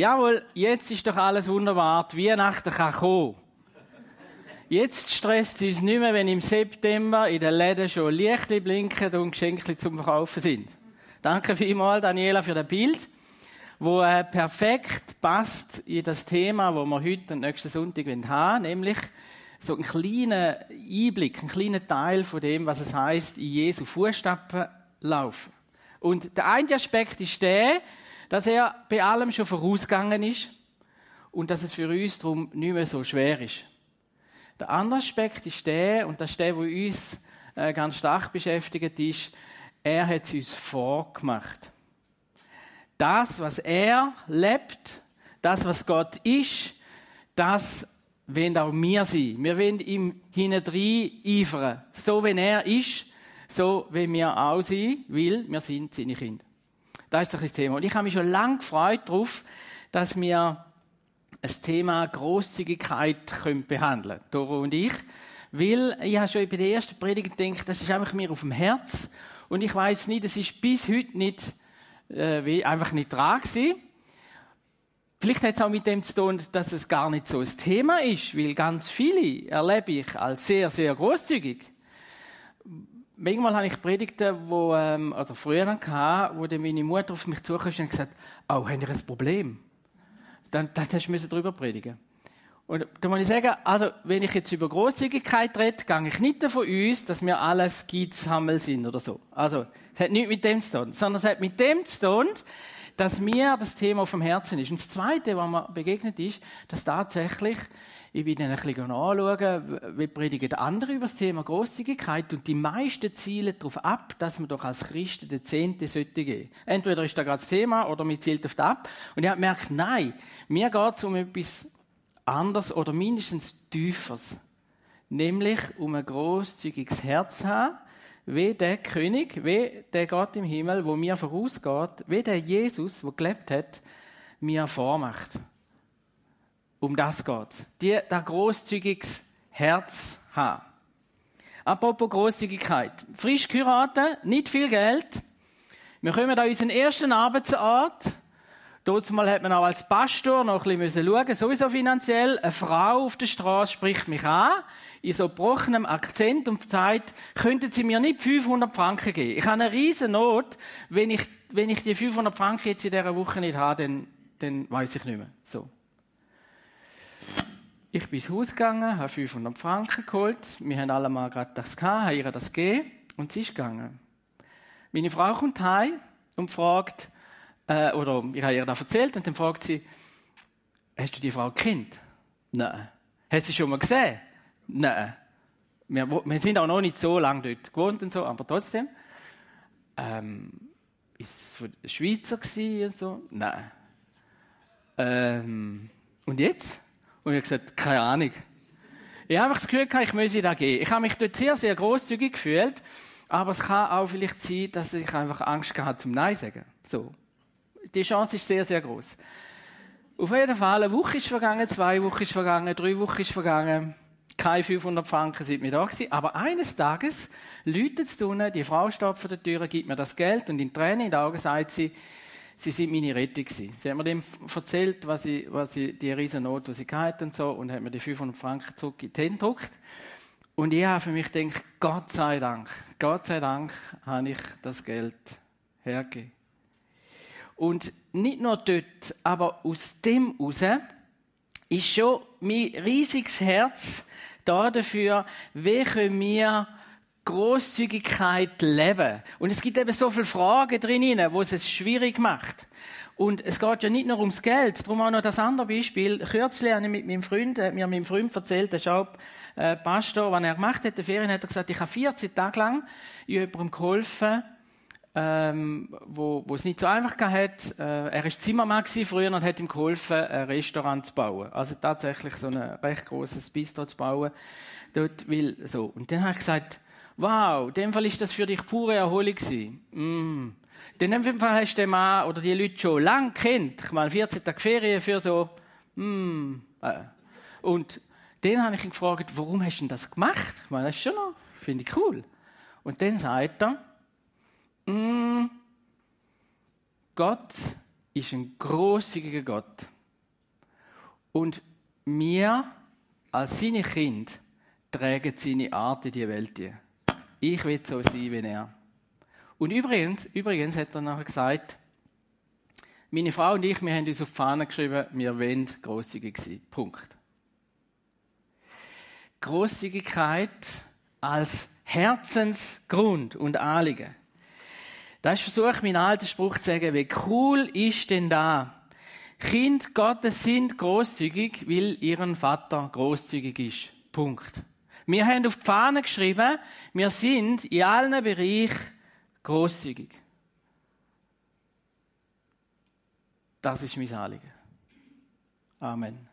Jawohl, jetzt ist doch alles wunderbar. Die Weihnachten kann kommen. Jetzt stresst es uns nicht mehr, wenn im September in den Läden schon Lichtli blinken und Geschenke zum Verkaufen sind. Danke vielmals, Daniela, für das Bild, wo äh, perfekt passt in das Thema, wo wir heute und nächsten Sonntag haben, nämlich so einen kleinen Einblick, einen kleinen Teil von dem, was es heißt, in Jesu Fußstapfen laufen. Und der eine Aspekt ist der, dass er bei allem schon vorausgegangen ist und dass es für uns darum nicht mehr so schwer ist. Der andere Aspekt ist der, und das ist der, der uns äh, ganz stark beschäftigt ist, er hat es uns vorgemacht. Das, was er lebt, das, was Gott ist, das wollen auch wir sein. Wir wollen ihm hinein eifern. So, wie er ist, so wie wir auch sein, weil wir sind seine Kinder. Das ist das Thema. Und ich habe mich schon lange gefreut darauf, dass wir ein Thema Großzügigkeit behandeln können, Doro und ich. Weil ich habe schon bei der ersten Predigt gedacht, das ist einfach mir auf dem Herz. Und ich weiß nicht, es ist bis heute nicht, äh, einfach nicht dran gewesen. Vielleicht hat es auch mit dem zu tun, dass es gar nicht so ein Thema ist, weil ganz viele erlebe ich als sehr, sehr großzügig. Manchmal habe ich Predigten, wo, ähm, also früher hatte, wo dann meine Mutter auf mich zukam und gesagt oh, haben ihr ein Problem? Dann, dann hast du darüber predigen und da muss ich sagen, also, wenn ich jetzt über Großzügigkeit rede, gehe ich nicht davon aus, dass wir alles Gitzhammel sind oder so. Also, es hat nichts mit dem zu tun, sondern es hat mit dem zu tun, dass mir das Thema auf dem Herzen ist. Und das Zweite, was mir begegnet ist, dass tatsächlich, ich bin dann ein bisschen anschauen, wie predigen andere über das Thema Großzügigkeit und die meisten zielen darauf ab, dass man doch als Christen den Zehnte sollte geben. Entweder ist da gerade das Thema oder man zielt auf das ab. Und ich habe gemerkt, nein, mir geht es um etwas anders oder mindestens tieferes. Nämlich um ein großzügiges Herz haben, wie der König, wie der Gott im Himmel, wo mir vorausgeht, wie der Jesus, der gelebt hat, mir vormacht. Um das geht Die, der großzügiges Herz haben. Apropos Großzügigkeit. Frisch geheiratet, nicht viel Geld. Wir kommen an unseren ersten Arbeitsort mal hat man auch als Pastor noch ein bisschen schauen, sowieso finanziell. Eine Frau auf der Straße spricht mich an, in so gebrochenem Akzent und sagt, könnten Sie mir nicht 500 Franken geben? Ich habe eine riesen Not. Wenn ich, wenn ich die 500 Franken jetzt in dieser Woche nicht habe, dann, dann weiß ich nicht mehr. So. Ich bin ins Haus gegangen, habe 500 Franken geholt. Wir haben alle mal gerade das gehabt, haben ihr das gegeben und sie ist gegangen. Meine Frau kommt heim und fragt, äh, oder ich habe ihr das erzählt und dann fragt sie, hast du die Frau gekannt? Nein. Hast du sie schon mal gesehen? Nein. Wir, wir, sind auch noch nicht so lange dort gewohnt und so, aber trotzdem. Ähm, ist es Schweizer gewesen und so? Nein. Ähm, und jetzt? Und ich habe gesagt, keine Ahnung. Ich habe einfach das Gefühl gehabt, ich müsse da gehen. Ich habe mich dort sehr, sehr großzügig gefühlt, aber es kann auch vielleicht sein, dass ich einfach Angst hatte zum Nein sagen. So die Chance ist sehr, sehr groß. Auf jeden Fall, eine Woche ist vergangen, zwei Wochen ist vergangen, drei Wochen ist vergangen. Keine 500 Franken sind mir da gewesen. Aber eines Tages läutet es unten, die Frau steht vor der Tür, gibt mir das Geld und in Tränen in den Augen sagt sie, sie sind meine Rettung gewesen. Sie hat mir dem erzählt, was sie, was sie, die riesen Not, die sie hatte und so, und hat mir die 500 Franken zurück in die Hände gedruckt. Und ich habe für mich gedacht, Gott sei Dank, Gott sei Dank habe ich das Geld hergegeben. Und nicht nur dort, aber aus dem heraus ist schon mein riesiges Herz da dafür, wie können wir Großzügigkeit leben. Und es gibt eben so viele Fragen drin, wo es schwierig macht. Und es geht ja nicht nur ums Geld. Darum auch noch das andere Beispiel. Kürzlich habe ich mit meinem Freund, äh, mir meinem Freund erzählt, der auch äh, Pastor, was er gemacht hat, in der Ferien hat er gesagt, ich habe 14 Tage lang jemandem geholfen, ähm, wo, wo es nicht so einfach hat. Äh, er war Zimmermann früher und hat ihm geholfen, ein Restaurant zu bauen. Also tatsächlich so ein recht großes Bistro zu bauen. Dort will, so. Und dann habe ich gesagt, wow, in dem Fall ist das für dich pure Erholung gewesen. Mm. Denn in dem Fall hast du den Mann oder die Leute schon lange kennt. Ich meine, 14 Tage Ferien für so, mm. Äh. Und dann habe ich ihn gefragt, warum hast du das gemacht? Ich meine, das ist schon noch, finde ich cool. Und dann sagt er, mm, Gott ist ein großzügiger Gott. Und wir als seine Kind tragen seine Art in die Welt. Ich will so sein wie er. Und übrigens, übrigens hat er nachher gesagt, meine Frau und ich, wir haben uns auf die Fahne geschrieben, wir wollen grosszügig sein. Punkt. Großzügigkeit als Herzensgrund und Anliegen. Da ist versucht, mein alter Spruch zu sagen, wie cool ist denn da? Kind Gottes sind großzügig, weil ihren Vater großzügig ist. Punkt. Wir haben auf die Fahne geschrieben, wir sind in allen Bereichen großzügig. Das ist mein Anliegen. Amen.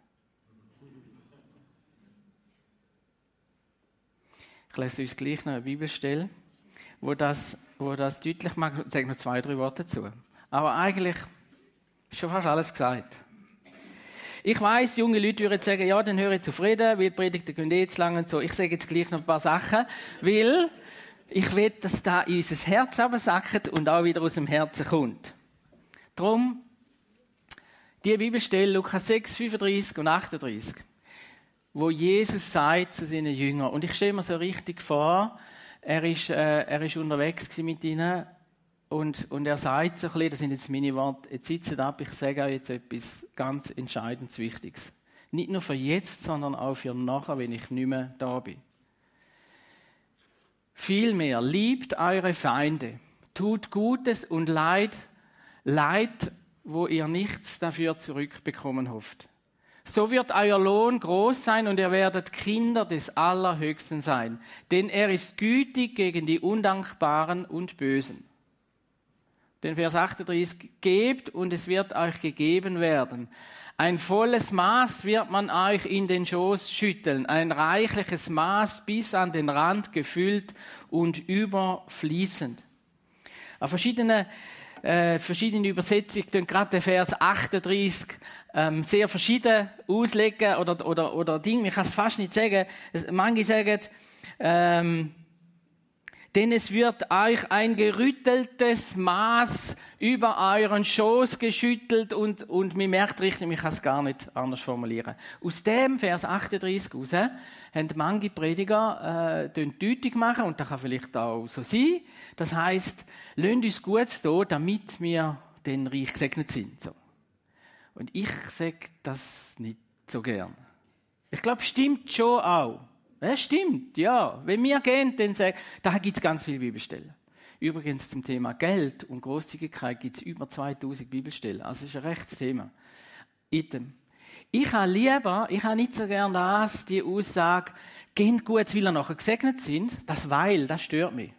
Ich lese uns gleich noch eine Bibelstelle, wo das, wo das deutlich macht. Ich sage noch zwei, drei Worte dazu. Aber eigentlich ist schon fast alles gesagt. Ich weiß, junge Leute würden sagen, ja, dann höre ich zufrieden, weil Predigten gehen eh zu lang und so. Ich sage jetzt gleich noch ein paar Sachen, weil ich will, dass da in unser Herz absackt und auch wieder aus dem Herzen kommt. Darum die Bibelstelle, Lukas 6, 35 und 38, wo Jesus sagt zu seinen Jüngern, und ich stelle mir so richtig vor, er ist, äh, er ist unterwegs mit ihnen und, und er sagt so ein bisschen, das sind jetzt meine Worte, jetzt sitzt ab, ich sage euch jetzt etwas ganz Entscheidendes, Wichtiges. Nicht nur für jetzt, sondern auch für nachher, wenn ich nicht mehr da bin. Vielmehr, liebt eure Feinde, tut Gutes und Leid, Leid wo ihr nichts dafür zurückbekommen hofft. So wird euer Lohn groß sein und ihr werdet Kinder des Allerhöchsten sein, denn er ist gütig gegen die Undankbaren und Bösen. Den Vers 38, gebt und es wird euch gegeben werden. Ein volles Maß wird man euch in den Schoß schütteln, ein reichliches Maß bis an den Rand gefüllt und überfließend. Auf verschiedene äh, verschiedene Übersetzungen tun gerade den Vers 38 ähm, sehr verschieden auslegen oder, oder, oder Dinge, ich kann es fast nicht sagen. Manche sagen, ähm, denn es wird euch ein gerütteltes Maß über euren Schoß geschüttelt und, und man merkt richtig, ich kann es gar nicht anders formulieren. Aus dem Vers 38 raus haben manche Prediger äh, deutlich machen und das kann vielleicht auch so sein. Das heißt, lasst uns gut da, damit wir den Reich gesegnet sind. So. Und ich sage das nicht so gern. Ich glaube, stimmt schon auch. Ja, stimmt, ja. Wenn wir gehen, dann sagen, da gibt es ganz viele Bibelstellen. Übrigens zum Thema Geld und Großzügigkeit gibt es über 2000 Bibelstellen. Also das ist ein rechtes Thema. Item. Ich habe lieber, ich habe nicht so gern das, die Aussage, gehen gut, weil ihr nachher gesegnet sind. Das Weil, das stört mich.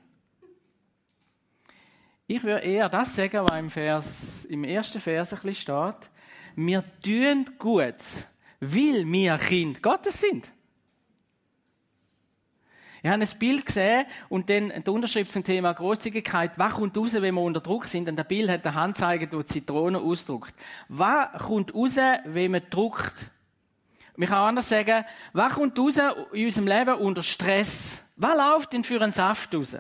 Ich würde eher das sagen, was im, Vers, im ersten Vers ein bisschen steht. Wir tun gut, weil wir Kind Gottes sind. Ich habe ein Bild gesehen und dann die Unterschrift zum Thema Großzügigkeit. Was kommt raus, wenn wir unter Druck sind? Und das Bild hat eine Handzeiger, die Zitrone ausdruckt. Was kommt raus, wenn man druckt? Man kann anders sagen, was kommt raus in unserem Leben unter Stress? Was läuft denn für einen Saft raus?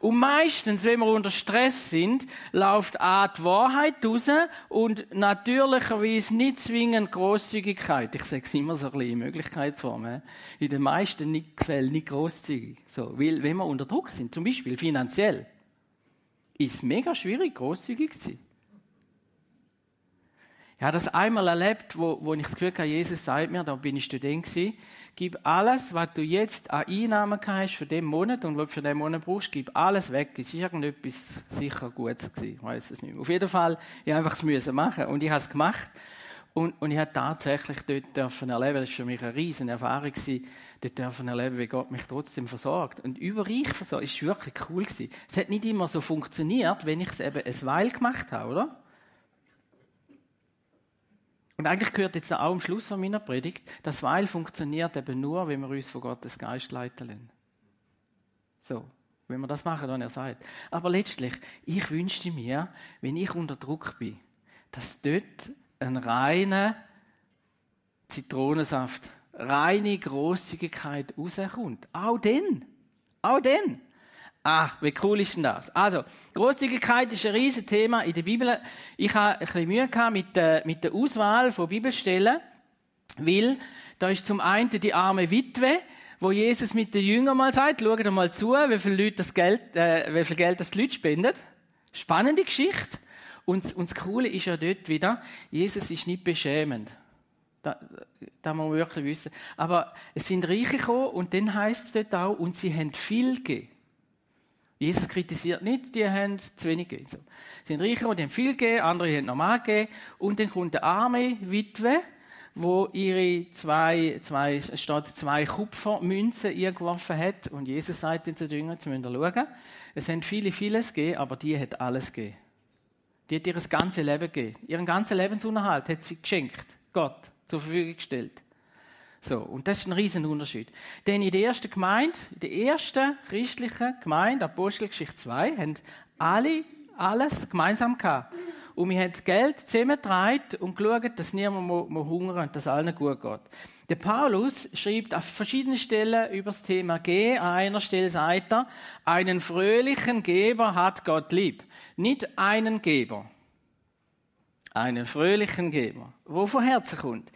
Und meistens, wenn wir unter Stress sind, läuft A die Wahrheit raus und natürlicherweise nicht zwingend Großzügigkeit. Ich sage es immer so ein bisschen in Möglichkeitsform. In den meisten Fällen nicht großzügig. So, weil, wenn wir unter Druck sind, zum Beispiel finanziell, ist es mega schwierig, großzügig zu sein. Ich habe das einmal erlebt, wo, wo ich das Gefühl hatte, Jesus sagt mir, da bin ich Student gewesen, gib alles, was du jetzt an Einnahmen hast für den Monat und was du für den Monat brauchst, gib alles weg. Es ist irgendetwas sicher Gutes gewesen, ich weiß es nicht mehr. Auf jeden Fall, ich einfach es müssen machen und ich habe es gemacht und, und ich habe tatsächlich dort dürfen erleben, das war für mich eine riesen Erfahrung gewesen, dort dürfen wie Gott mich trotzdem versorgt. Und überreich versorgt, ist wirklich cool. Es hat nicht immer so funktioniert, wenn ich es eben ein Weil gemacht habe, oder? Und eigentlich gehört jetzt auch am Schluss von meiner Predigt, das Weil funktioniert eben nur, wenn wir uns von Gottes Geist leiten lassen. So, wenn wir das machen, was er sagt. Aber letztlich, ich wünschte mir, wenn ich unter Druck bin, dass dort ein reiner Zitronensaft, reine Großzügigkeit rauskommt. Auch denn. Auch denn. Ah, wie cool ist denn das? Also, Großzügigkeit ist ein riesen Thema in der Bibel. Ich habe ein bisschen Mühe gehabt mit der, mit der Auswahl von Bibelstellen, weil da ist zum einen die arme Witwe, wo Jesus mit den Jüngern mal sagt, schaut mal zu, wie viel, Leute das Geld, äh, wie viel Geld das die Leute spenden. Spannende Geschichte. Und, und das Coole ist ja dort wieder, Jesus ist nicht beschämend. Da, da muss man wirklich wissen. Aber es sind Reiche gekommen und dann heißt es dort auch, und sie haben viel gegeben. Jesus kritisiert nicht, die haben zu wenig gegeben. So. Sie sind Reiche die haben viel gegeben, andere haben normal gegeben. Und dann kommt eine arme Witwe, wo ihre zwei, zwei, statt zwei Kupfermünzen geworfen hat. Und Jesus sagt den zu Jüngern, sie müssen schauen. Es haben viele, vieles gegeben, aber die hat alles gegeben. Die hat ihr ganzes Leben gegeben. Ihren ganzen Lebensunterhalt hat sie geschenkt. Gott zur Verfügung gestellt. So, und das ist ein riesen Unterschied. Denn in der ersten Gemeinde, in der ersten christlichen Gemeinde, Apostelgeschichte 2, haben alle alles gemeinsam gehabt. Und wir haben Geld zusammengetragen und geschaut, dass niemand mehr hungern und dass allen gut geht. Der Paulus schreibt auf verschiedenen Stellen über das Thema G. An einer Stelle sagt er, einen fröhlichen Geber hat Gott lieb. Nicht einen Geber. Einen fröhlichen Geber, wo von Herzen kommt.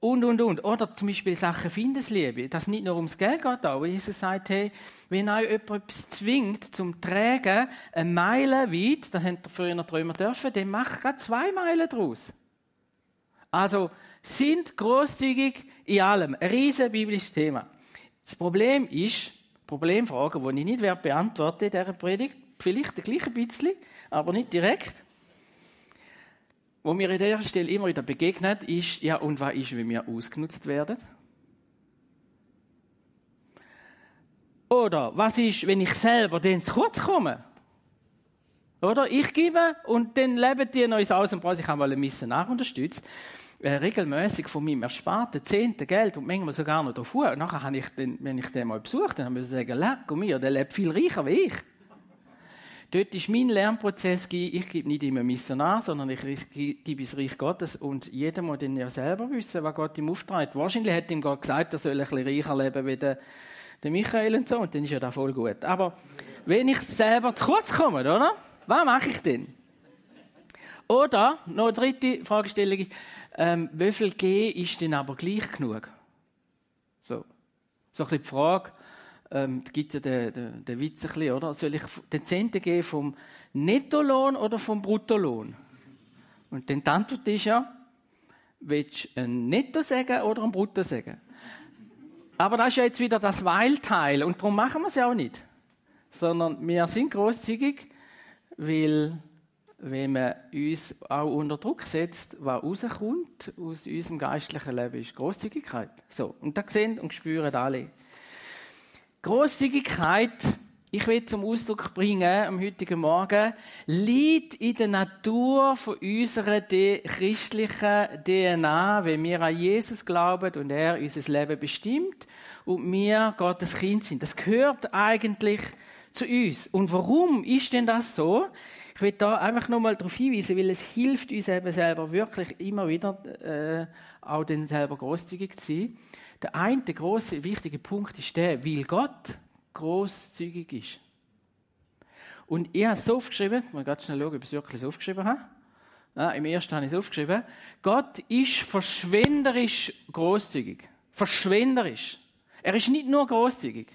Und, und, und. Oder zum Beispiel Sachen Findesliebe, dass nicht nur ums Geld geht, aber Jesus sagt, hey, wenn euch jemand etwas zwingt zum Tragen, eine Meile weit, dann habt ihr früher noch Träumer dürfen, dann macht gerade zwei Meilen draus. Also, sind großzügig in allem. Ein riesen biblisches Thema. Das Problem ist, Problemfragen, die ich nicht beantworten in dieser Predigt, vielleicht ein bisschen, aber nicht direkt wo mir an dieser Stelle immer wieder begegnet, ist, ja, und was ist, wenn wir ausgenutzt werden? Oder was ist, wenn ich selber dann zu kurz komme? Oder ich gebe und dann leben die ins Aus und Preis. Ich habe mal eine Misse nachunterstützt. Äh, regelmäßig von meinem ersparten Zehnten Geld und manchmal sogar noch davor. Und nachher habe ich den, wenn ich den mal besucht, dann habe ich sagen, leck mir, der lebt viel reicher wie ich. Dort ist mein Lernprozess, ich gebe nicht immer Missionar, sondern ich gebe es Reich Gottes und jeder muss dann ja selber wissen, was Gott ihm aufträgt. Wahrscheinlich hat ihm Gott gesagt, er soll ein bisschen reicher leben wie der, der Michael und so und dann ist ja das voll gut. Aber wenn ich selber zu kurz komme, oder? Was mache ich denn? Oder, noch eine dritte Fragestellung, ähm, wie viel G ist denn aber gleich genug? So, so ein bisschen die Frage, ähm, da gibt ja den, den, den Witz ein bisschen, oder? Soll ich den Zehnten geben vom Nettolohn oder vom Bruttolohn? Und dann die Antwort ist ja, willst du ein Netto sagen oder ein Brutto sagen? Aber das ist ja jetzt wieder das Weilteil und darum machen wir es ja auch nicht. Sondern wir sind großzügig, weil wenn man uns auch unter Druck setzt, was rauskommt aus unserem geistlichen Leben, ist Großzügigkeit. So, und das sehen und spüren alle. Großzügigkeit, ich will zum Ausdruck bringen am heutigen Morgen, liegt in der Natur von unserer christlichen DNA, wenn wir an Jesus glauben und er unser Leben bestimmt und wir Gottes Kind sind. Das gehört eigentlich zu uns. Und warum ist denn das so? Ich will da einfach nochmal darauf hinweisen, weil es hilft uns eben selber wirklich immer wieder äh, auch dann selber großzügig zu sein. Der eine große wichtige Punkt ist der, weil Gott großzügig ist. Und ich habe es aufgeschrieben, muss ganz schnell schauen, ob ich es wirklich aufgeschrieben habe. Ja, Im ersten habe ich es aufgeschrieben. Gott ist verschwenderisch großzügig. Verschwenderisch. Er ist nicht nur großzügig.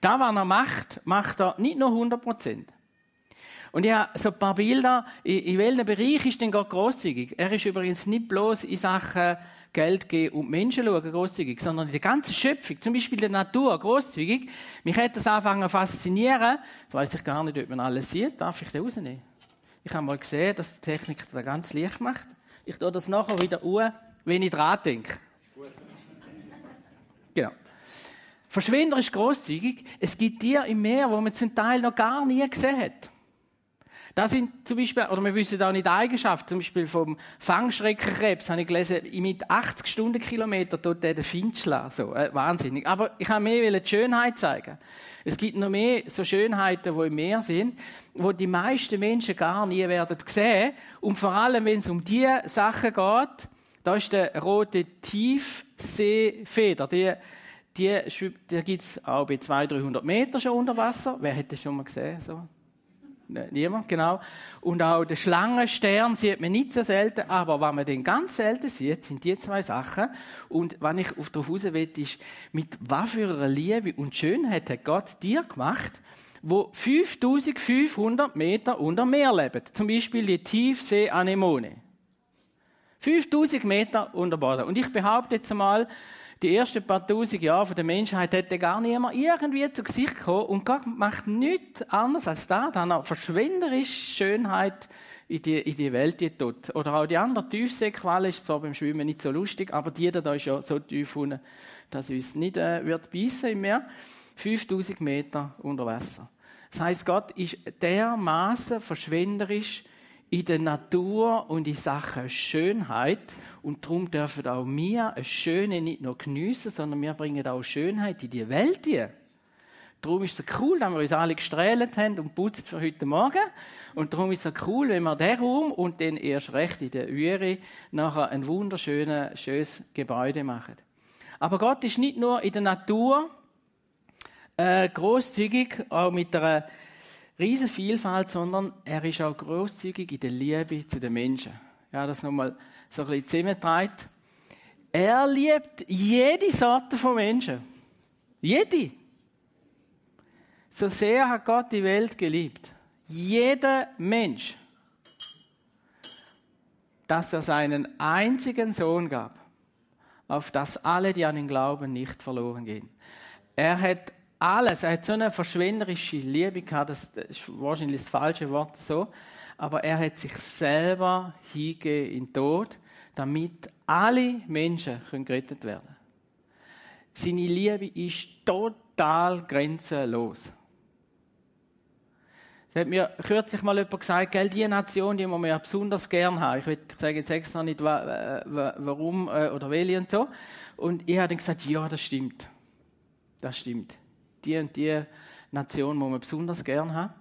Da, was er macht, macht er nicht nur 100 Prozent. Und habe so ein paar Bilder, in, in welchem Bereich ist denn Gott großzügig? Er ist übrigens nicht bloß in Sachen Geld geben und Menschen schauen, großzügig, sondern in der ganzen Schöpfung, zum Beispiel der Natur, großzügig. Mich hat das angefangen zu faszinieren. Jetzt weiß ich gar nicht, ob man alles sieht. Darf ich den rausnehmen? Ich habe mal gesehen, dass die Technik da ganz Licht macht. Ich tue das nachher wieder uhr, wenn ich dran denke. Genau. Verschwinder ist großzügig. Es gibt Tiere im Meer, wo man zum Teil noch gar nie gesehen hat. Das sind zum Beispiel, oder wir wissen auch nicht die Eigenschaften, zum Beispiel vom Fangschreckenkrebs, habe ich gelesen, mit 80 Stundenkilometer tut der den Find schlagen. So, äh, wahnsinnig. Aber ich habe mehr die Schönheit zeigen. Es gibt noch mehr so Schönheiten, die im Meer sind, wo die meisten Menschen gar nie werden sehen. Und vor allem, wenn es um diese Sachen geht, da ist der rote Tiefseefeder, die die, die gibt es auch bei 200, 300 Metern schon unter Wasser. Wer hätte das schon mal gesehen? So? Ne, niemand, genau. Und auch den Schlangenstern sieht man nicht so selten, aber was man den ganz selten sieht, sind die zwei Sachen. Und was ich darauf raus will, ist, mit was für einer Liebe und Schönheit hat Gott dir gemacht, wo 5500 Meter unter Meer leben. Zum Beispiel die Tiefsee-Anemone. 5000 Meter unter Boden. Und ich behaupte jetzt einmal, die ersten paar tausend Jahre der Menschheit hätte gar niemand irgendwie zu Gesicht gekommen. Und Gott macht nichts anderes als das, dass er verschwenderische Schönheit in die, in die Welt tut. Oder auch die andere Tiefseequalle ist zwar beim Schwimmen nicht so lustig, aber die da ist ja so tief unten, dass uns nicht äh, wird beißen im Meer. 5000 Meter unter Wasser. Das heißt, Gott ist dermaßen verschwenderisch in der Natur und in Sachen Schönheit. Und darum dürfen auch wir eine Schöne nicht nur geniessen, sondern wir bringen auch Schönheit in die Welt hier. Darum ist es cool, dass wir uns alle gestrahlt haben und putzt für heute Morgen. Und darum ist es cool, wenn wir den Raum und den erst recht in der Üre nachher ein wunderschönes, schönes Gebäude machen. Aber Gott ist nicht nur in der Natur äh, großzügig, auch mit einer riesen Vielfalt, sondern er ist auch großzügig in der Liebe zu den Menschen. Ja, das nochmal so ein bisschen zusammengetragen. Er liebt jede Sorte von Menschen. Jede. So sehr hat Gott die Welt geliebt. Jeder Mensch. Dass er seinen einzigen Sohn gab, auf dass alle, die an ihn glauben, nicht verloren gehen. Er hat alles. Er hat so eine verschwenderische Liebe gehabt, das ist wahrscheinlich das falsche Wort so, aber er hat sich selber hingegeben in den Tod, damit alle Menschen können gerettet werden Seine Liebe ist total grenzenlos. Es hat mir kürzlich mal jemand gesagt, gell, die Nation, die wir besonders gern haben. Ich sage jetzt extra nicht, warum äh, oder welche und so. Und ich habe dann gesagt, ja, das stimmt. Das stimmt die und die Nation, die wir besonders gern haben?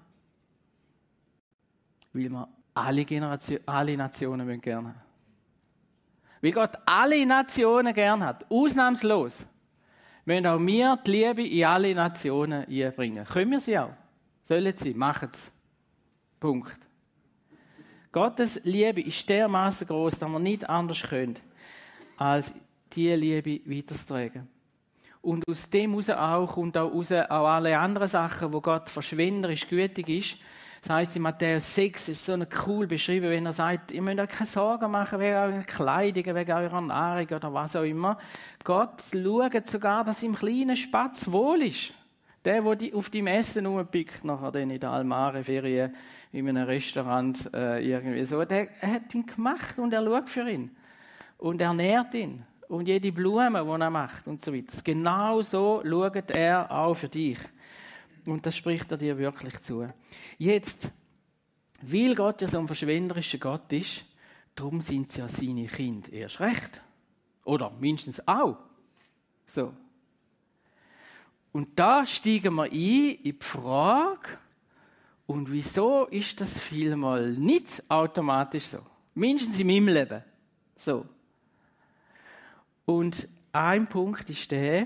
Weil wir alle, Generation, alle Nationen gerne haben. Weil Gott alle Nationen gern hat, ausnahmslos, wollen auch wir die Liebe in alle Nationen einbringen. Können wir sie auch? Sollen sie? Machen es. Punkt. Gottes Liebe ist dermaßen groß, dass wir nicht anders können, als diese Liebe weiterzutragen. Und aus dem heraus auch kommt auch auch alle anderen Sachen, wo Gott verschwenderisch gütig ist. Das heißt in Matthäus 6 ist so cool beschrieben, wenn er sagt, ihr müsst euch keine Sorgen machen wegen eurer Kleidung, wegen eurer Nahrung oder was auch immer. Gott schaut sogar, dass im kleinen Spatz wohl ist. Der, der auf die Messen rumpickt, nachher dann in der Almare-Ferien in einem Restaurant äh, irgendwie so, der hat ihn gemacht und er schaut für ihn. Und er nährt ihn und jede Blume, die er macht und so weiter. Genau so schaut er auch für dich. Und das spricht er dir wirklich zu. Jetzt, weil Gott ja so ein verschwenderischer Gott ist, darum sind sie ja seine Kinder erst recht. Oder mindestens auch. So. Und da steigen wir ein in die Frage, und wieso ist das vielmal nicht automatisch so? Mindestens in meinem Leben. So. Und ein Punkt ist der,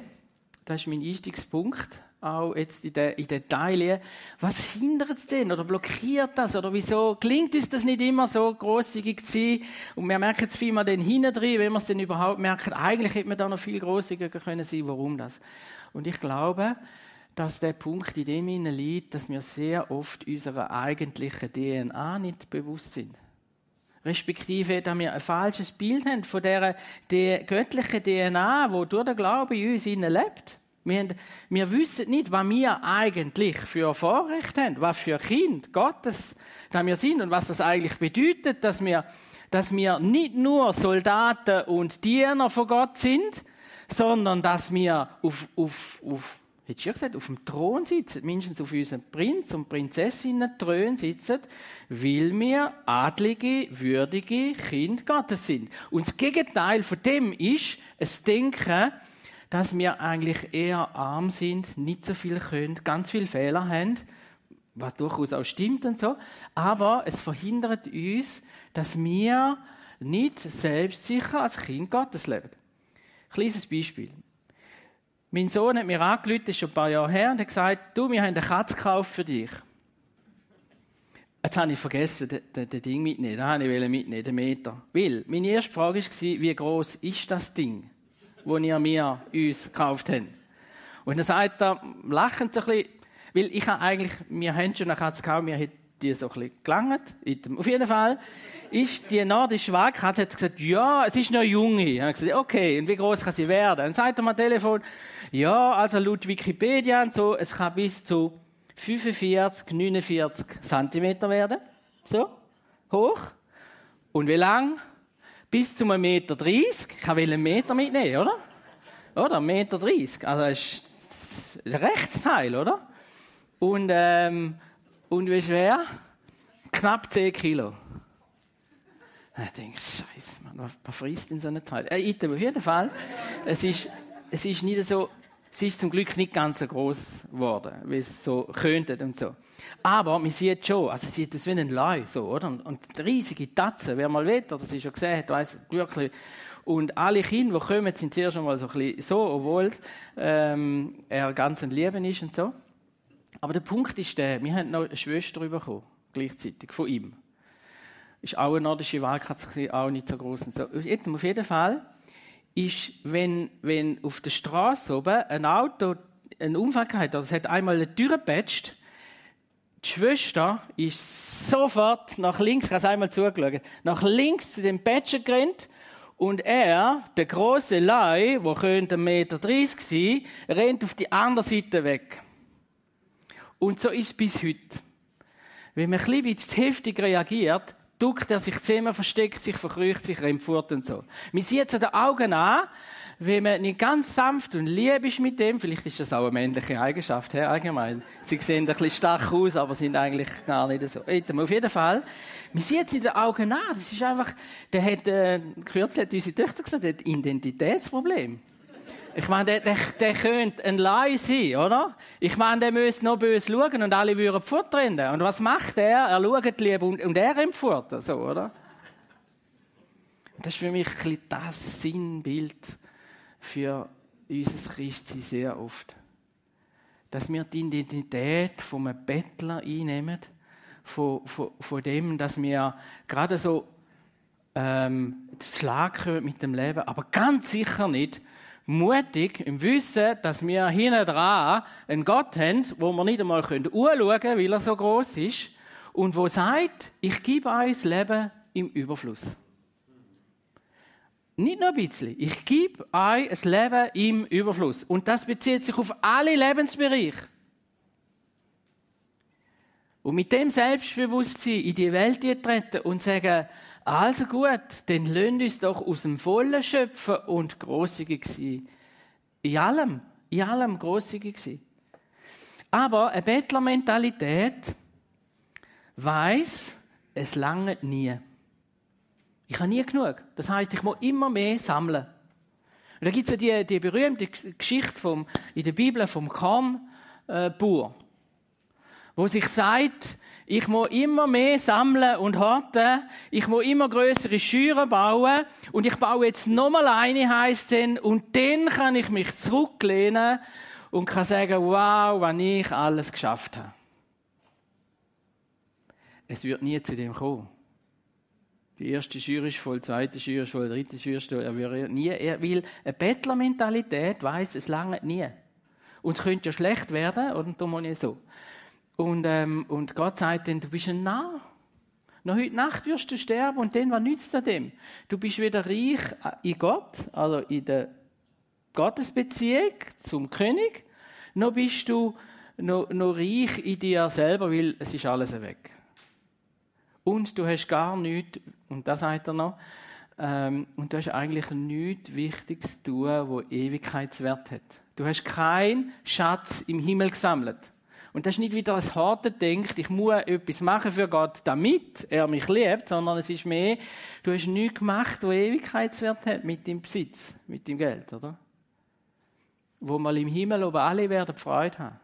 das ist mein Einstiegspunkt, auch jetzt in den, in den. Was hindert es denn oder blockiert das? Oder wieso klingt uns das nicht immer so großzügig zu sein? Und wir merken es vielmehr dann hinten wenn wir es dann überhaupt merken, eigentlich hätte man da noch viel großzügiger können sein. Warum das? Und ich glaube, dass der Punkt in dem liegt, dass wir sehr oft unserer eigentlichen DNA nicht bewusst sind respektive, dass wir ein falsches Bild haben von der, der göttlichen DNA, wo durch den Glauben in uns lebt. Wir, haben, wir wissen nicht, was wir eigentlich für Vorrecht haben, was für Kind Gottes da wir sind und was das eigentlich bedeutet, dass wir, dass wir nicht nur Soldaten und Diener von Gott sind, sondern dass wir auf, auf, auf hätte ich gesagt, auf dem Thron sitzen, mindestens auf unseren Prinz- und Prinzessinnen-Thron sitzen, weil wir adlige, würdige Kinder Gottes sind. Und das Gegenteil von dem ist es Denken, dass wir eigentlich eher arm sind, nicht so viel können, ganz viele Fehler haben, was durchaus auch stimmt und so, aber es verhindert uns, dass wir nicht selbstsicher als Kind Gottes leben. Kleines Beispiel. Mein Sohn hat mir angerufen, das ist schon ein paar Jahre her, und hat gesagt, du, wir haben eine Katze gekauft für dich. Jetzt habe ich vergessen, den Ding mitnehmen. Da wollte ich mitnehmen, den Meter. Weil, meine erste Frage war, wie groß ist das Ding, das ihr mir uns gekauft habt? Und dann sagt er, lachend so ein bisschen, weil ich habe eigentlich, wir haben schon eine Katze gekauft, wir haben die so ein bisschen gelangt. Auf jeden Fall ist die nordische Wahlkatze hat gesagt, ja, es ist noch junge. Ich habe gesagt, okay, und wie groß kann sie werden? Dann sagt er mir am Telefon, ja, also laut Wikipedia und so, es kann bis zu 45, 49 Zentimeter werden. So, hoch. Und wie lang? Bis zu einem Meter 30. Ich will einen Meter mitnehmen, oder? Oder? Ein Meter 30. Also, das ist ein Rechtsteil, oder? Und, ähm, und wie schwer? Knapp 10 Kilo. Ich denke, Scheiße, man, was frisst in so einem Teil? Äh, auf jeden Fall, es ist, es ist nicht so, Sie ist zum Glück nicht ganz so groß geworden, wie es so könnte und so. Aber man sieht schon, also sieht das wie ein Leu, so, oder? Und, und riesige Tatzen, wer mal weht oder sie schon gesehen hat, weiss wirklich. Und alle Kinder, die kommen, sind zuerst einmal so ein bisschen so, obwohl ähm, er ganz ein Leben ist und so. Aber der Punkt ist der, wir haben noch eine Schwester bekommen, gleichzeitig, von ihm. Ist auch eine nordische Wahlkatze, auch nicht so groß und so. Auf jeden Fall ist, wenn, wenn auf der Straße oben ein Auto einen Unfall hat, also es hat einmal eine Tür gepatcht, die Schwester ist sofort nach links, ich habe es einmal zugeschaut, nach links zu dem Patcher gerannt und er, der große Lei, der könnte 1,30 Meter sein, rennt auf die andere Seite weg. Und so ist es bis heute. Wenn man ein bisschen zu heftig reagiert, duckt er sich zusammen, versteckt sich, verkrücht sich, rennt und so. Man sieht an den Augen an, wenn man nicht ganz sanft und lieb ist mit dem, vielleicht ist das auch eine männliche Eigenschaft, he, allgemein. Sie sehen ein bisschen stark aus, aber sind eigentlich gar nicht so. Auf jeden Fall, man sieht es in den Augen an, das ist einfach, der hat, äh, kürzlich hat unsere Töchter gesagt, der hat Identitätsproblem. Ich meine, der, der, der könnte ein Lai sein, oder? Ich meine, der müsste noch böse schauen und alle würden Futter rennen. Und was macht er? Er schaut lieber und, und er Futter, so, oder? Das ist für mich ein das Sinnbild für unser Christsein sehr oft. Dass wir die Identität einem Bettler einnehmen, von, von, von dem, dass wir gerade so ähm, zu Schlag kommen mit dem Leben, aber ganz sicher nicht mutig im Wissen, dass wir hinten dran einen Gott haben, wo wir nicht einmal anschauen können, weil er so groß ist, und wo sagt, ich gebe euch Leben im Überfluss. Nicht nur ein bisschen. Ich gebe euch ein Leben im Überfluss. Und das bezieht sich auf alle Lebensbereiche. Und mit dem Selbstbewusstsein in die Welt treten und sagen, also gut, dann lasst uns doch aus dem Vollen schöpfen und grosszügig sein. In allem, in allem grosszügig sein. Aber eine Bettlermentalität weiß, es lange nie. Ich habe nie genug. Das heißt, ich muss immer mehr sammeln. Und da gibt es ja die, die berühmte Geschichte vom, in der Bibel vom Kornbauer, wo sich sagt, ich muss immer mehr sammeln und horten. Ich muss immer größere Schüren bauen. Und ich baue jetzt nochmal eine, heisst denn. Und dann kann ich mich zurücklehnen und kann sagen, wow, wann ich alles geschafft habe. Es wird nie zu dem kommen. Die erste Schüre ist voll, die zweite Schüre ist voll, die dritte Schüre ist voll. Er wird nie, er will eine Bettlermentalität weiss, es lange nie. Und es könnte ja schlecht werden, und darum muss ich so. Und, ähm, und Gott sagt dann, du bist ein Narr. Noch heute Nacht wirst du sterben und dann, was nützt dir dem? Du bist weder reich in Gott, also in der Gottesbeziehung zum König, noch bist du noch, noch reich in dir selber, weil es ist alles weg. Und du hast gar nichts, und das sagt er noch, ähm, und du hast eigentlich nichts Wichtiges zu tun, wo Ewigkeitswert hat. Du hast keinen Schatz im Himmel gesammelt. Und das ist nicht wieder ein harter denkt, ich muss etwas machen für Gott, damit er mich liebt, sondern es ist mehr, du hast nichts gemacht, wo Ewigkeitswert hat mit dem Besitz, mit dem Geld, oder? Wo mal im Himmel oben alle werden Freude haben.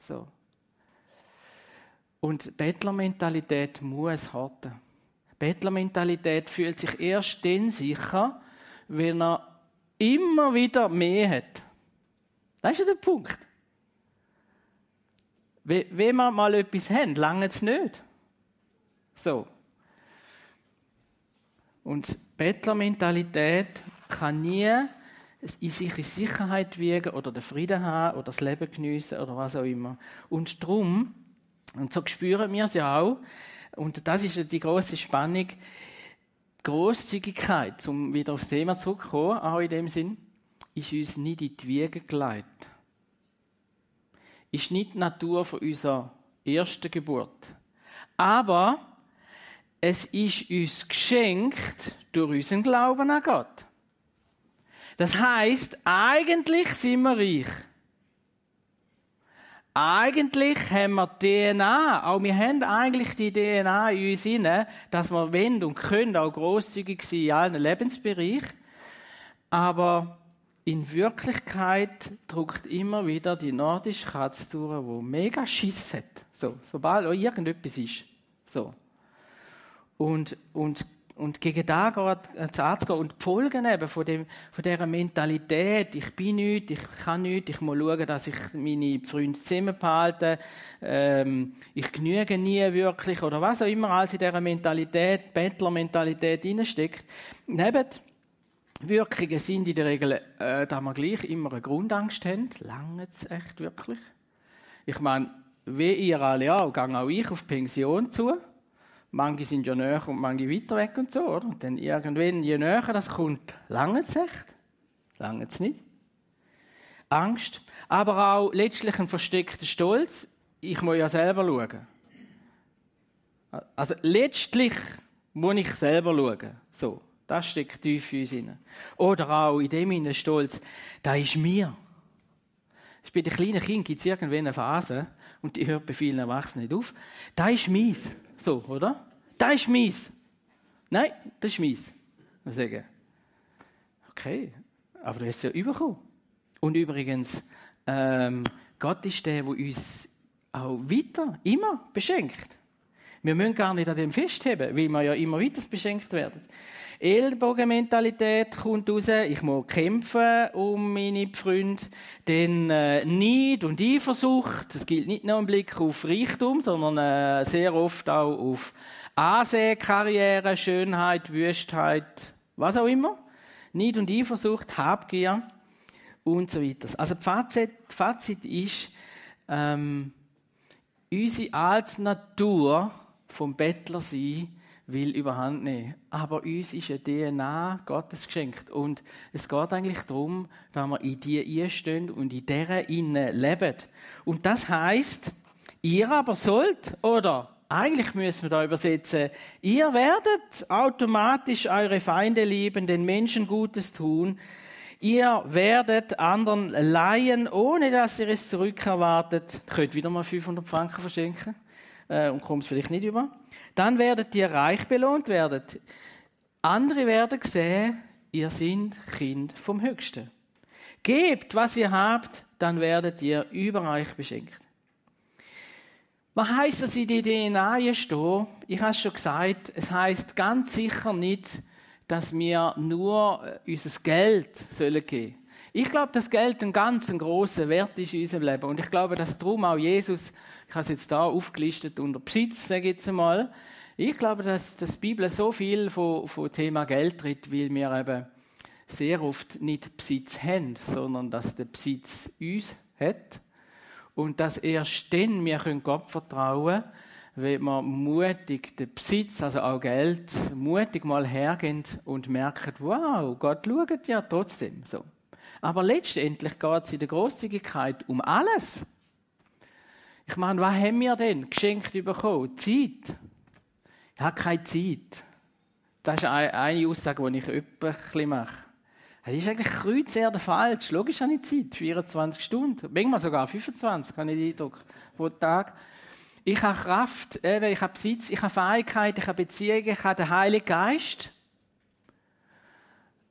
So. Und Bettlermentalität muss harten. Bettlermentalität fühlt sich erst dann sicher, wenn er immer wieder mehr hat. Das ist ja der Punkt. Wenn wir mal etwas haben, lange es nicht. So. Und Bettlermentalität kann nie in sich in Sicherheit wiegen oder den Frieden haben oder das Leben geniessen oder was auch immer. Und darum, und so spüren wir es ja auch, und das ist die große Spannung, Großzügigkeit, um wieder aufs Thema zurückzukommen, auch in dem Sinn, ist uns nicht in die Wiege gelegt. Ist nicht die Natur von unserer ersten Geburt. Aber es ist uns geschenkt durch unseren Glauben an Gott. Das heißt, eigentlich sind wir reich. Eigentlich haben wir DNA, auch wir haben eigentlich die DNA in uns inne, dass wir wollen und können auch großzügig sein in allen Lebensbereichen. Aber in Wirklichkeit drückt immer wieder die nordische Katze durch, die mega Schiss hat. So, sobald irgendetwas ist. So. Und, und und gegen das anzugehen und die Folgen eben von, dem, von dieser Mentalität, ich bin nichts, ich kann nichts, ich muss schauen, dass ich meine Freunde zusammenbehalte, ähm, ich genüge nie wirklich oder was auch immer alles in dieser Mentalität, Bettler-Mentalität drinsteckt. Neben Wirkungen sind in der Regel, äh, dass wir gleich immer eine Grundangst haben. Lange es echt wirklich? Ich meine, wie ihr alle auch, gehe auch ich auf Pension zu. Manche sind ja näher und manche weiter weg und so, oder? Und dann irgendwann, je näher das kommt, lange es echt? Lange es nicht? Angst, aber auch letztlich ein versteckter Stolz. Ich muss ja selber schauen. Also letztlich muss ich selber schauen. So, das steckt tief in uns hinein. Oder auch in dem Stolz, da ist mir. Bei den kleinen Kindern gibt es irgendwann eine Phase, und die hört bei vielen Erwachsenen nicht auf. Da ist meins. So, oder? Das ist meins. Nein, das ist meins. Wir sagen, okay, aber du hast es ja bekommen. Und übrigens, ähm, Gott ist der, der uns auch weiter, immer beschenkt. Wir müssen gar nicht an dem festheben, weil wir ja immer weiter beschenkt werden. Ellbogenmentalität kommt raus, ich muss kämpfen um meine Freunde. Dann äh, Neid und Eifersucht, das gilt nicht nur im Blick auf Reichtum, sondern äh, sehr oft auch auf Ansehen, Karriere, Schönheit, Wüstheit, was auch immer. Neid und Eifersucht, Habgier und so weiter. Also Fazit, Fazit ist, ähm, unsere alte Natur vom Bettler sein will überhand nehmen. Aber uns ist eine DNA Gottes geschenkt. Und es geht eigentlich darum, dass wir in die einstehen und in dieser innen leben. Und das heißt, ihr aber sollt, oder eigentlich müssen wir da übersetzen, ihr werdet automatisch eure Feinde lieben, den Menschen Gutes tun. Ihr werdet anderen leihen, ohne dass ihr es zurückerwartet. Ihr könnt wieder mal 500 Franken verschenken äh, und kommt vielleicht nicht über. Dann werdet ihr reich belohnt werden. Andere werden sehen, ihr seid Kind vom Höchsten. Gebt, was ihr habt, dann werdet ihr überreich beschenkt. Was heißt das in die DNA stehen? Ich habe es schon gesagt, es heißt ganz sicher nicht, dass wir nur äh, unser Geld sollen geben. Ich glaube, dass Geld ein ganz großer Wert ist in unserem Leben. Und ich glaube, dass darum auch Jesus, ich habe es jetzt da aufgelistet unter Besitz, sage ich jetzt einmal. Ich glaube, dass, dass die Bibel so viel von, von Thema Geld tritt, weil wir eben sehr oft nicht Besitz haben, sondern dass der Besitz uns hat und dass erst dann wir Gott vertrauen können, wenn wir mutig den Besitz, also auch Geld, mutig mal hergehen und merken, wow, Gott schaut ja trotzdem so. Aber letztendlich geht es in der Großzügigkeit um alles. Ich meine, was haben wir denn geschenkt bekommen? Zeit. Ich habe keine Zeit. Das ist eine Aussage, die ich öppe mache. Das ist eigentlich kreuzerde falsch. Logisch habe ich Zeit, 24 Stunden, manchmal sogar 25, habe ich den Eindruck, pro Tag. Ich habe Kraft, ich habe Besitz, ich habe Fähigkeit, ich habe Beziehungen, ich habe den Heiligen Geist.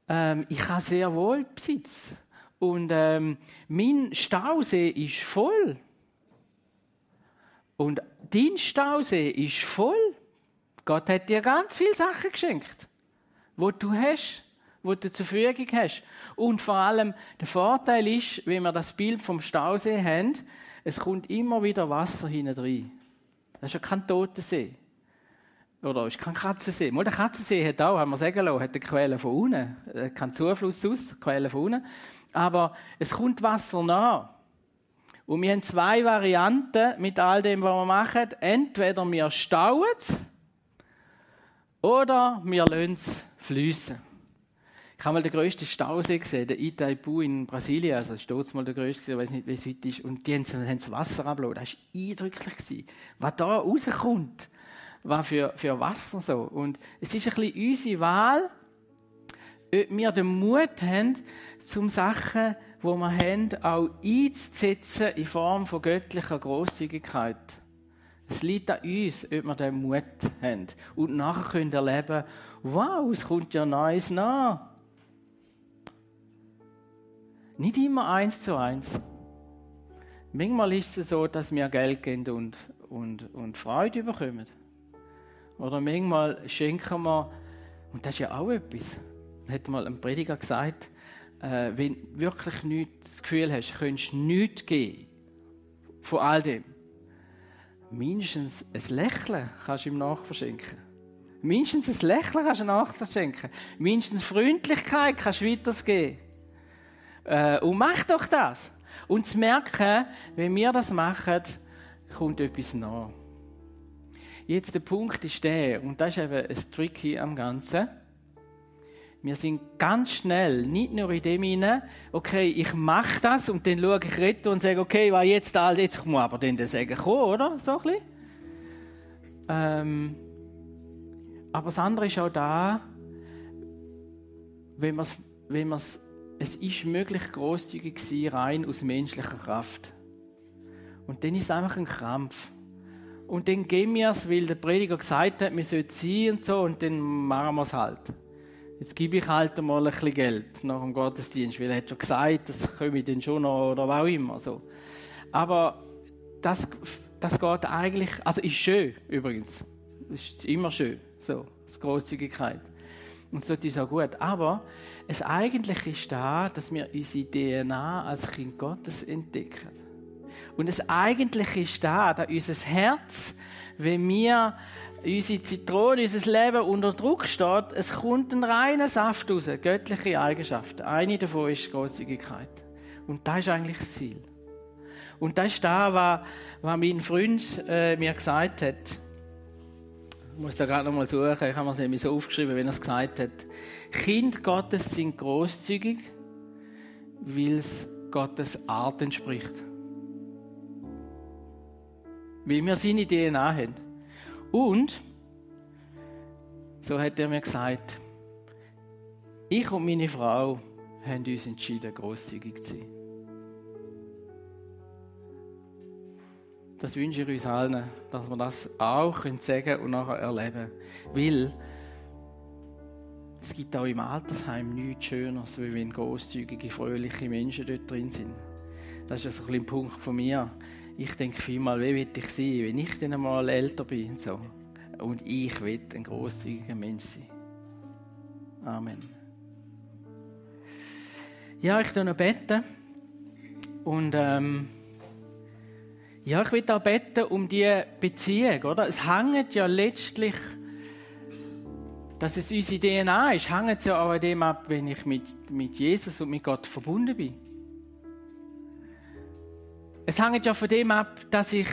Ähm, ich habe sehr wohl Besitz. Und ähm, mein Stausee ist voll. Und dein Stausee ist voll. Gott hat dir ganz viele Sachen geschenkt, wo du hast wo du zur Verfügung hast. Und vor allem, der Vorteil ist, wenn wir das Bild vom Stausee haben, es kommt immer wieder Wasser hinein. Das ist ja kein toter See. Oder ist kein Katzensee. Mal der Katzensee hat auch, haben wir sagen lassen, hat eine Quelle von unten. Kein Zufluss aus, Quelle von unten. Aber es kommt Wasser nach. Und wir haben zwei Varianten mit all dem, was wir machen. Entweder wir stauen es oder wir lassen es fließen. Ich habe mal den grössten Stausee gesehen, den Itaipu in Brasilien. Also, das ist mal der grösste, ich weiß nicht, wie es heute ist. Und die haben, haben das Wasser abgelassen. Das war eindrücklich. Was da rauskommt, was für, für Wasser so. Und es ist ein bisschen unsere Wahl, ob wir den Mut haben, zum Sachen, die wir haben, auch einzusetzen in Form von göttlicher Großzügigkeit. Es liegt an uns, ob wir den Mut haben. Und nachher können erleben, wow, es kommt ja Neues nach. Nicht immer eins zu eins. Manchmal ist es so, dass wir Geld geben und, und, und Freude bekommen. Oder manchmal schenken wir, und das ist ja auch etwas, hat mal ein Prediger gesagt, äh, wenn du wirklich nicht das Gefühl hast, könntest du nichts geben von all dem, mindestens ein Lächeln kannst du ihm nachverschenken. Mindestens ein Lächeln kannst du nachverschenken. Mindestens Freundlichkeit kannst du weitergeben. Äh, und mach doch das. Und zu merken, wenn wir das machen, kommt etwas nach. Jetzt der Punkt ist der, und das ist eben ein Tricky am Ganzen. Wir sind ganz schnell, nicht nur in dem hinein, okay, ich mache das und dann schaue ich retten und sage, okay, was jetzt da, jetzt muss aber dann sagen, komm, oder? So ein ähm, aber das andere ist auch da, wenn man wenn man's, es ist möglich, großzügig sein, rein aus menschlicher Kraft. Und dann ist es einfach ein Krampf. Und dann gehen wir es, weil der Prediger gesagt hat, wir sollen sein und so, und dann machen wir es halt. Jetzt gebe ich halt mal ein bisschen Geld nach dem Gottesdienst, weil er hat schon gesagt, das komme ich dann schon noch oder was auch immer. So. Aber das, das geht eigentlich, also ist schön übrigens. Ist immer schön, so, das Großzügigkeit. Und so ist auch gut. Aber es eigentlich ist da, dass wir unsere DNA als Kind Gottes entdecken. Und es eigentlich ist da, dass unser Herz, wenn wir unsere Zitrone, unser Leben unter Druck steht, es kommt ein reiner Saft raus, göttliche Eigenschaften. Eine davon ist Großzügigkeit. Und das ist eigentlich das Ziel. Und das ist da, was, was mein Freund äh, mir gesagt hat. Ich muss da gerade nochmal suchen, ich habe es nämlich so aufgeschrieben, wenn er es gesagt hat. Kind Gottes sind großzügig, weil es Gottes Art entspricht. Weil wir seine DNA haben. Und, so hat er mir gesagt, ich und meine Frau haben uns entschieden, großzügig zu sein. Das wünsche ich uns allen, dass wir das auch sagen und nachher erleben können. Weil es gibt auch im Altersheim nichts Schöneres, als wenn großzügige, fröhliche Menschen dort drin sind. Das ist ein, ein Punkt von mir ich denke vielmal, wie will ich sein, wenn ich dann einmal älter bin. So. Und ich will ein großzügiger Mensch sein. Amen. Ja, ich tue noch beten. Und ähm, ja, ich will auch beten um die Beziehung, oder? Es hängt ja letztlich, dass es unsere DNA ist, hängt ja auch an dem ab, wenn ich mit, mit Jesus und mit Gott verbunden bin. Es hängt ja von dem ab, dass ich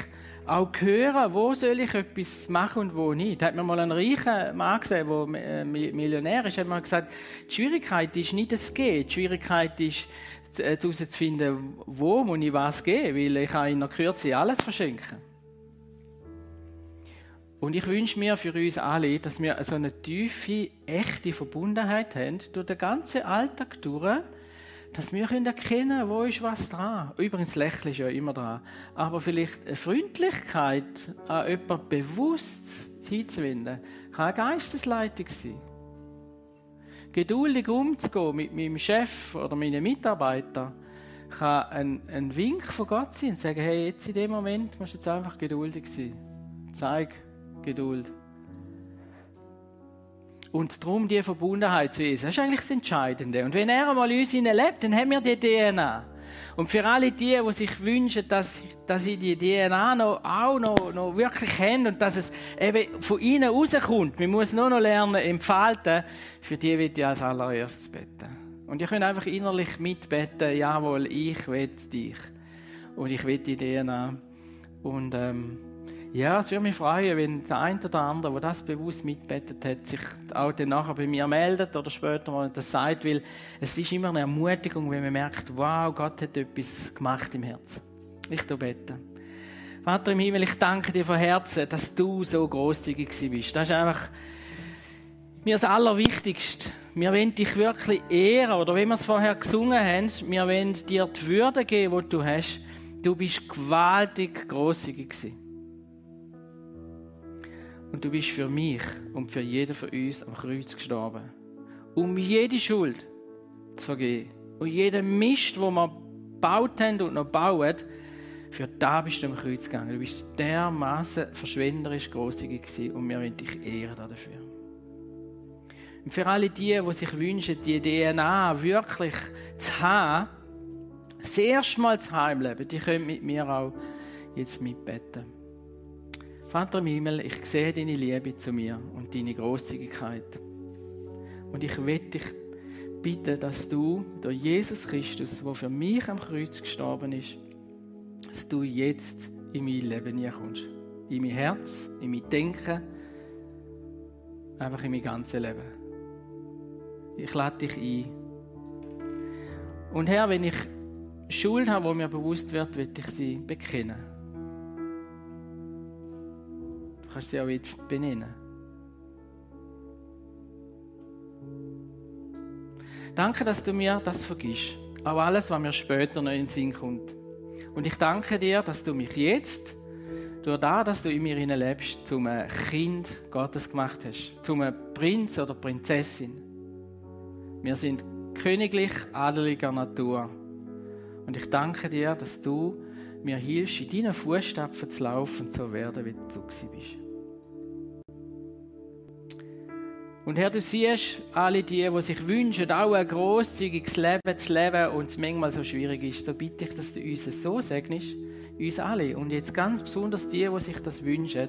auch höre, wo soll ich etwas machen und wo nicht. Da hat mir mal ein reicher Mann gesehen, der äh, Millionär ist, hat mal gesagt, die Schwierigkeit ist nicht das Gehen, die Schwierigkeit ist äh, herauszufinden, wo muss ich was geben, weil ich kann in einer Kürze alles verschenken. Und ich wünsche mir für uns alle, dass wir so eine tiefe, echte Verbundenheit haben, durch den ganzen Alltag durch, dass wir erkennen können, wo ist was dran. Übrigens, Lächeln ist ja immer dran. Aber vielleicht eine Freundlichkeit an jemanden bewusst hinzuwenden, kann eine Geistesleitung sein. Geduldig umzugehen mit meinem Chef oder meinen Mitarbeitern kann ein, ein Wink von Gott sein und sagen, hey, jetzt in dem Moment musst du jetzt einfach geduldig sein. Zeig Geduld. Und darum die Verbundenheit zu Jesus. Das ist eigentlich das Entscheidende. Und wenn er einmal in uns lebt, dann haben wir die DNA. Und für alle die, die sich wünschen, dass, dass sie die DNA noch, auch noch, noch wirklich haben und dass es eben von ihnen rauskommt, man muss nur noch lernen, entfalten, für die wird ich als allererstes beten. Und ihr könnt einfach innerlich mitbeten, jawohl, ich will dich. Und ich will die DNA. Und ähm, ja, es würde mich freuen, wenn der eine oder andere, der das bewusst mitbettet hat, sich auch dann nachher bei mir meldet oder später mal das sagt, weil es ist immer eine Ermutigung, wenn man merkt, wow, Gott hat etwas gemacht im Herzen. Ich bete. Vater im Himmel, ich danke dir von Herzen, dass du so großzügig bist. Das ist einfach mir das Allerwichtigste. Wir wollen dich wirklich ehren, oder wie wir es vorher gesungen haben, wir wollen dir die Würde geben, die du hast. Du bist gewaltig großzügig gewesen. Und du bist für mich und für jeden von uns am Kreuz gestorben. Um jede Schuld zu vergeben. Und jeden Mist, wo wir gebaut haben und noch bauen, für da bist du am Kreuz gegangen. Du bist dermaßen verschwenderisch großzügig gewesen und wir wollen dich ehren dafür. Und für alle die, die sich wünschen, die DNA wirklich zu haben, das erste Mal zu haben im Leben, die können mit mir auch jetzt mitbeten. Vater im Himmel, ich sehe deine Liebe zu mir und deine Großzügigkeit. Und ich will dich bitten, dass du, der Jesus Christus, der für mich am Kreuz gestorben ist, dass du jetzt in mein Leben kommst. In mein Herz, in mein Denken, einfach in mein ganzes Leben. Ich lade dich ein. Und Herr, wenn ich Schuld habe, wo mir bewusst wird, will ich sie bekennen. Du kannst sie auch jetzt benennen. Danke, dass du mir das vergisst. Auch alles, was mir später noch in den Sinn kommt. Und ich danke dir, dass du mich jetzt, durch das, dass du in mir lebst, zum Kind Gottes gemacht hast. Zum Prinz oder Prinzessin. Wir sind königlich adeliger Natur. Und ich danke dir, dass du mir hilfst, in deinen Fußstapfen zu laufen und so werden, wie du bist. Und Herr, du siehst alle die, die sich wünschen, auch ein grosszügiges Leben zu leben und es manchmal so schwierig ist. So bitte ich, dass du uns so segnest, uns alle. Und jetzt ganz besonders die, die sich das wünschen,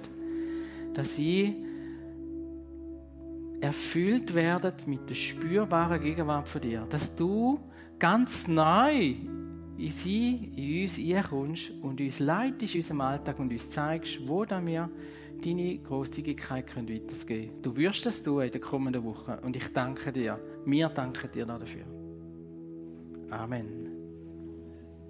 dass sie erfüllt werden mit der spürbaren Gegenwart von dir. Dass du ganz neu in sie, in uns einkommst und uns leitest in unserem Alltag und uns zeigst, wo da wir deine Großzügigkeit können. Du wirst das tun in den kommenden Wochen und ich danke dir. Wir danken dir dafür. Amen.